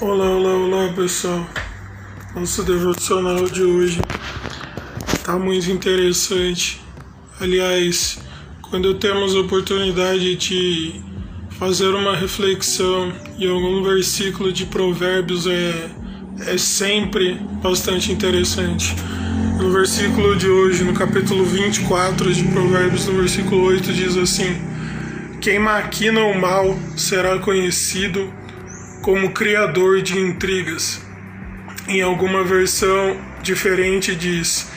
Olá, olá, olá pessoal. Nosso devocional de hoje tá muito interessante. Aliás, quando temos a oportunidade de fazer uma reflexão em algum versículo de Provérbios é, é sempre bastante interessante. No versículo de hoje, no capítulo 24 de Provérbios, no versículo 8, diz assim: Quem maquina o mal será conhecido como criador de intrigas. Em alguma versão diferente diz: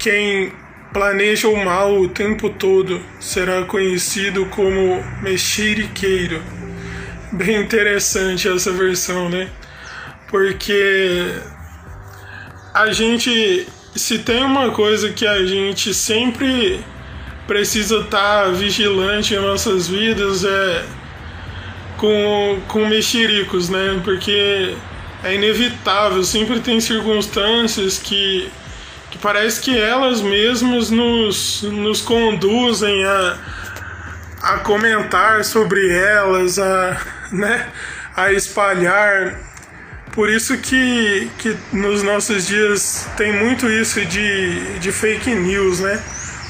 quem planeja o mal o tempo todo será conhecido como mexeriqueiro. Bem interessante essa versão, né? Porque a gente, se tem uma coisa que a gente sempre precisa estar tá vigilante em nossas vidas é com, com mexericos, né? Porque é inevitável, sempre tem circunstâncias que, que parece que elas mesmas nos, nos conduzem a, a comentar sobre elas, a, né, a espalhar. Por isso que, que nos nossos dias tem muito isso de, de fake news, né?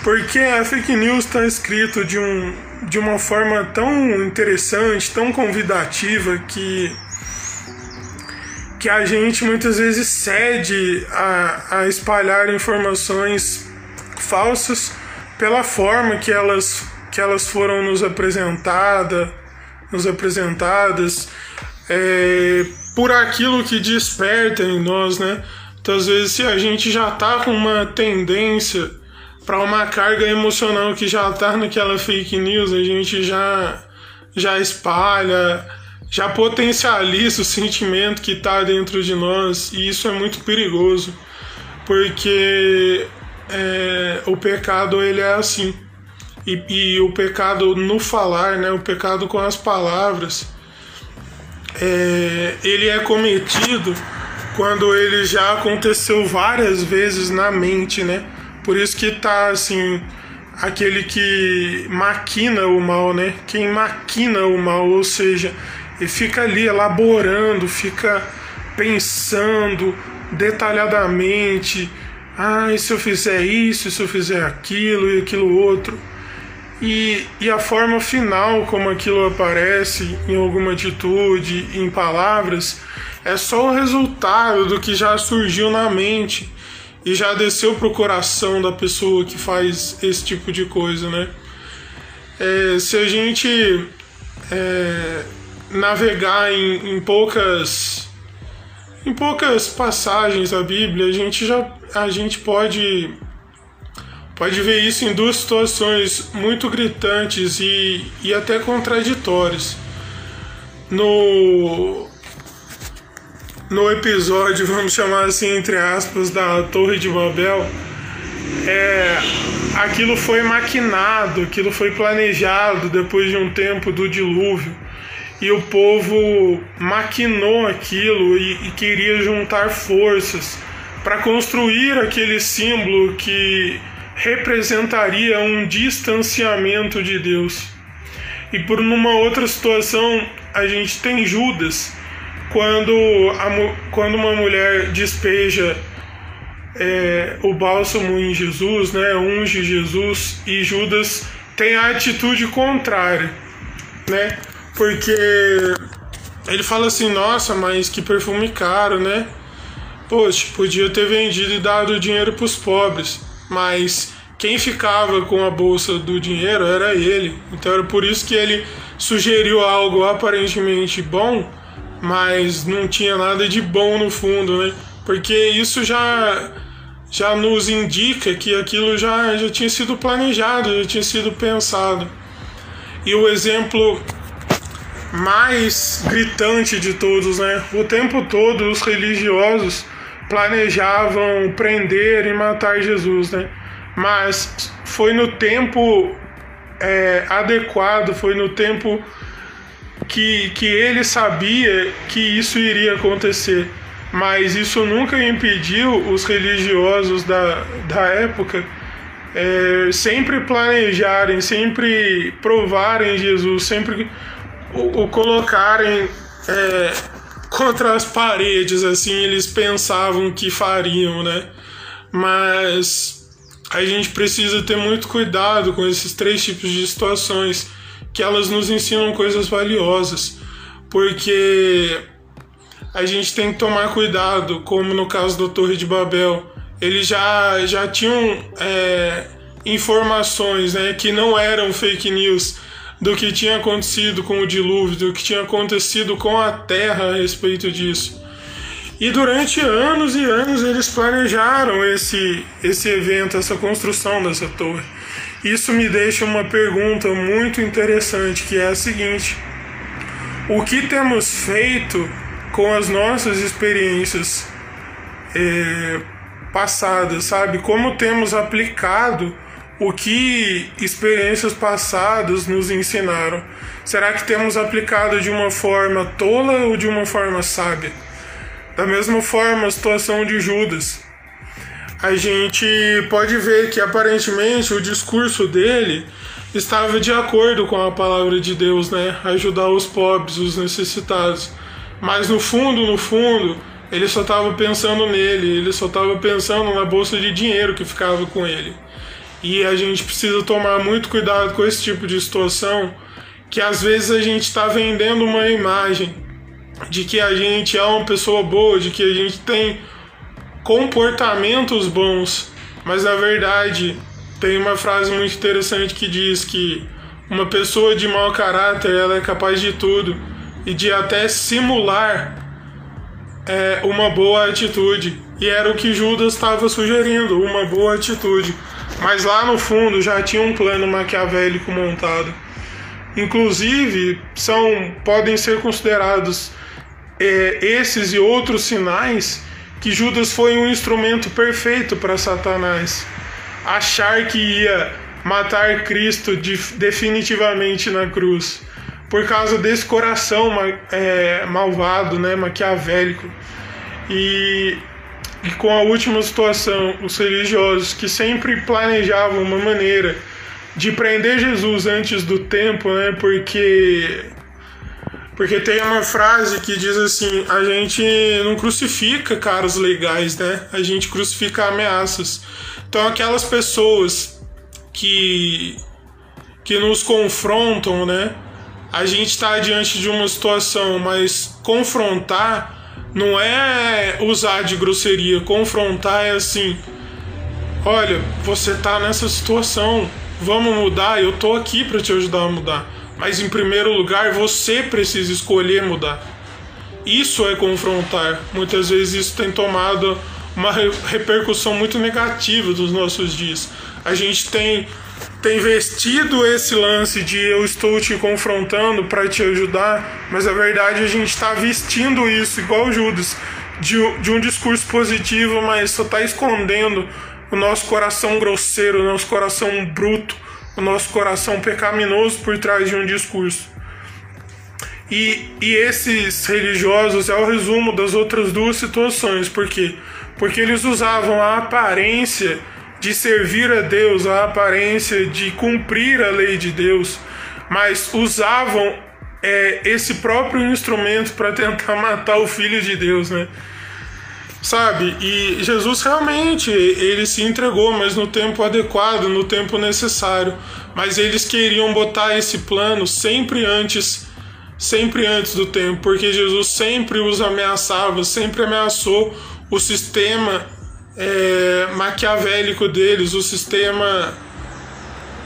Porque a fake news está escrito de um, de uma forma tão interessante, tão convidativa que que a gente muitas vezes cede a, a espalhar informações falsas pela forma que elas que elas foram nos apresentadas, nos apresentadas, é, por aquilo que desperta em nós, né? Muitas vezes se a gente já tá com uma tendência para uma carga emocional que já tá naquela fake news, a gente já já espalha, já potencializa o sentimento que está dentro de nós e isso é muito perigoso, porque é, o pecado ele é assim e, e, o pecado no falar, né, o pecado com as palavras, é, ele é cometido quando ele já aconteceu várias vezes na mente, né? Por isso que tá assim, aquele que maquina o mal, né? Quem maquina o mal, ou seja, ele fica ali elaborando, fica pensando detalhadamente, ah, e se eu fizer isso, e se eu fizer aquilo e aquilo outro. E, e a forma final como aquilo aparece em alguma atitude, em palavras, é só o resultado do que já surgiu na mente e já desceu pro coração da pessoa que faz esse tipo de coisa, né? É, se a gente é, navegar em, em, poucas em poucas passagens da Bíblia, a gente já a gente pode pode ver isso em duas situações muito gritantes e, e até contraditórias. No no episódio, vamos chamar assim, entre aspas, da Torre de Babel, é, aquilo foi maquinado, aquilo foi planejado depois de um tempo do dilúvio. E o povo maquinou aquilo e, e queria juntar forças para construir aquele símbolo que representaria um distanciamento de Deus. E por numa outra situação, a gente tem Judas, quando, a, quando uma mulher despeja é, o bálsamo em Jesus, né, unge Jesus, e Judas tem a atitude contrária, né, porque ele fala assim: nossa, mas que perfume caro, né? Poxa, podia ter vendido e dado dinheiro para os pobres, mas quem ficava com a bolsa do dinheiro era ele. Então era por isso que ele sugeriu algo aparentemente bom mas não tinha nada de bom no fundo, né? Porque isso já já nos indica que aquilo já, já tinha sido planejado, já tinha sido pensado. E o exemplo mais gritante de todos, né? O tempo todo os religiosos planejavam prender e matar Jesus, né? Mas foi no tempo é, adequado, foi no tempo que, que ele sabia que isso iria acontecer, mas isso nunca impediu os religiosos da, da época é, sempre planejarem, sempre provarem Jesus, sempre o, o colocarem é, contra as paredes, assim eles pensavam que fariam, né? Mas a gente precisa ter muito cuidado com esses três tipos de situações, que elas nos ensinam coisas valiosas, porque a gente tem que tomar cuidado, como no caso da Torre de Babel, eles já, já tinham é, informações né, que não eram fake news do que tinha acontecido com o dilúvio, do que tinha acontecido com a terra a respeito disso. E durante anos e anos eles planejaram esse, esse evento, essa construção dessa torre. Isso me deixa uma pergunta muito interessante, que é a seguinte: o que temos feito com as nossas experiências é, passadas, sabe? Como temos aplicado o que experiências passadas nos ensinaram? Será que temos aplicado de uma forma tola ou de uma forma sábia? Da mesma forma, a situação de Judas. A gente pode ver que aparentemente o discurso dele estava de acordo com a palavra de Deus, né? Ajudar os pobres, os necessitados. Mas no fundo, no fundo, ele só estava pensando nele, ele só estava pensando na bolsa de dinheiro que ficava com ele. E a gente precisa tomar muito cuidado com esse tipo de situação, que às vezes a gente está vendendo uma imagem de que a gente é uma pessoa boa, de que a gente tem comportamentos bons, mas na verdade tem uma frase muito interessante que diz que uma pessoa de mau caráter ela é capaz de tudo e de até simular é, uma boa atitude. E era o que Judas estava sugerindo, uma boa atitude. Mas lá no fundo já tinha um plano maquiavélico montado. Inclusive, são podem ser considerados é, esses e outros sinais que Judas foi um instrumento perfeito para Satanás. Achar que ia matar Cristo definitivamente na cruz, por causa desse coração é, malvado, né, maquiavélico. E, e com a última situação, os religiosos que sempre planejavam uma maneira de prender Jesus antes do tempo, né, porque porque tem uma frase que diz assim: a gente não crucifica caras legais, né? A gente crucifica ameaças. Então, aquelas pessoas que, que nos confrontam, né? A gente está diante de uma situação, mas confrontar não é usar de grosseria. Confrontar é assim: olha, você tá nessa situação, vamos mudar, eu tô aqui para te ajudar a mudar. Mas em primeiro lugar, você precisa escolher mudar. Isso é confrontar. Muitas vezes isso tem tomado uma repercussão muito negativa dos nossos dias. A gente tem tem vestido esse lance de eu estou te confrontando para te ajudar, mas a verdade a gente está vestindo isso igual Judas, de, de um discurso positivo, mas só está escondendo o nosso coração grosseiro, o nosso coração bruto, o nosso coração pecaminoso por trás de um discurso. E, e esses religiosos é o resumo das outras duas situações, por quê? Porque eles usavam a aparência de servir a Deus, a aparência de cumprir a lei de Deus, mas usavam é, esse próprio instrumento para tentar matar o Filho de Deus, né? Sabe? E Jesus realmente ele se entregou, mas no tempo adequado, no tempo necessário. Mas eles queriam botar esse plano sempre antes, sempre antes do tempo, porque Jesus sempre os ameaçava, sempre ameaçou o sistema é, maquiavélico deles, o sistema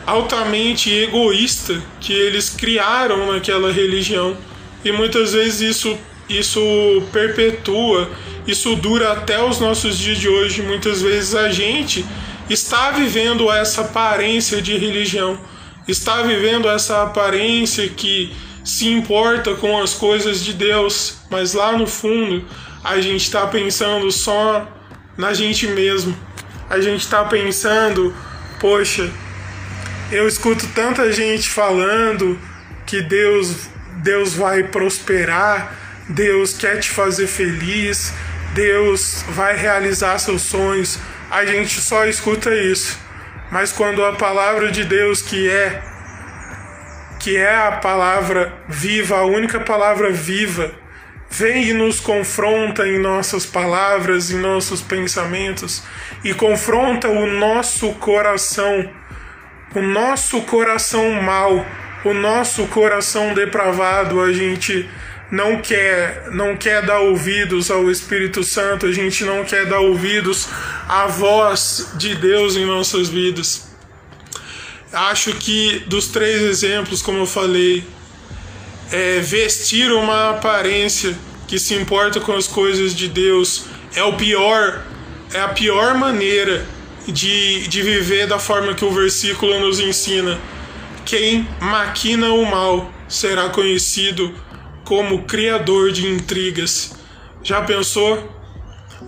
altamente egoísta que eles criaram naquela religião. E muitas vezes isso isso perpetua, isso dura até os nossos dias de hoje. Muitas vezes a gente está vivendo essa aparência de religião, está vivendo essa aparência que se importa com as coisas de Deus, mas lá no fundo a gente está pensando só na gente mesmo. A gente está pensando, poxa, eu escuto tanta gente falando que Deus Deus vai prosperar, Deus quer te fazer feliz, Deus vai realizar seus sonhos. A gente só escuta isso. Mas quando a palavra de Deus, que é que é a palavra viva, a única palavra viva, vem e nos confronta em nossas palavras, em nossos pensamentos e confronta o nosso coração, o nosso coração mau, o nosso coração depravado, a gente não quer, não quer dar ouvidos ao Espírito Santo, a gente não quer dar ouvidos à voz de Deus em nossas vidas. Acho que dos três exemplos, como eu falei, é, vestir uma aparência que se importa com as coisas de Deus é o pior, é a pior maneira de, de viver da forma que o versículo nos ensina. Quem maquina o mal será conhecido como criador de intrigas. Já pensou?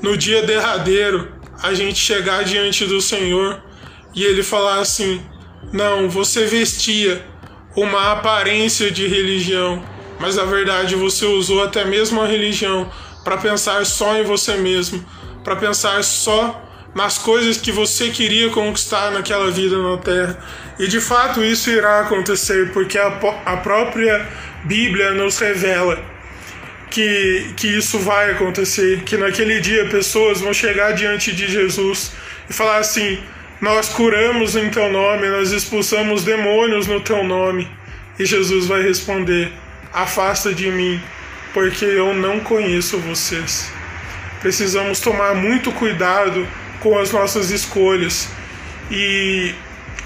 No dia derradeiro, a gente chegar diante do Senhor e ele falar assim: Não, você vestia uma aparência de religião, mas na verdade você usou até mesmo a religião para pensar só em você mesmo, para pensar só nas coisas que você queria conquistar naquela vida na terra. E de fato isso irá acontecer, porque a, a própria Bíblia nos revela que, que isso vai acontecer, que naquele dia pessoas vão chegar diante de Jesus e falar assim: nós curamos em teu nome, nós expulsamos demônios no teu nome. E Jesus vai responder: Afasta de mim, porque eu não conheço vocês. Precisamos tomar muito cuidado com as nossas escolhas e,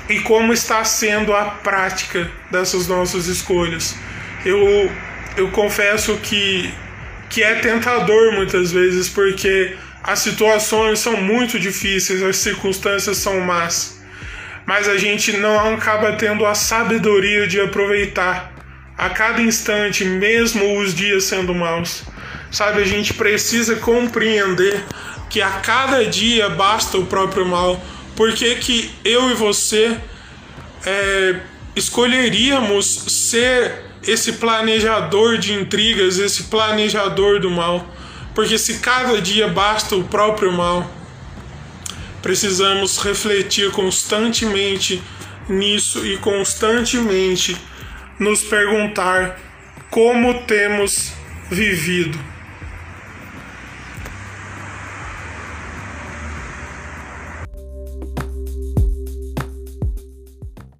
e como está sendo a prática dessas nossas escolhas. Eu, eu confesso que, que é tentador muitas vezes, porque as situações são muito difíceis, as circunstâncias são más, mas a gente não acaba tendo a sabedoria de aproveitar a cada instante, mesmo os dias sendo maus. Sabe, a gente precisa compreender que a cada dia basta o próprio mal. Porque que eu e você é, escolheríamos ser esse planejador de intrigas, esse planejador do mal? Porque se cada dia basta o próprio mal, precisamos refletir constantemente nisso e constantemente nos perguntar como temos vivido.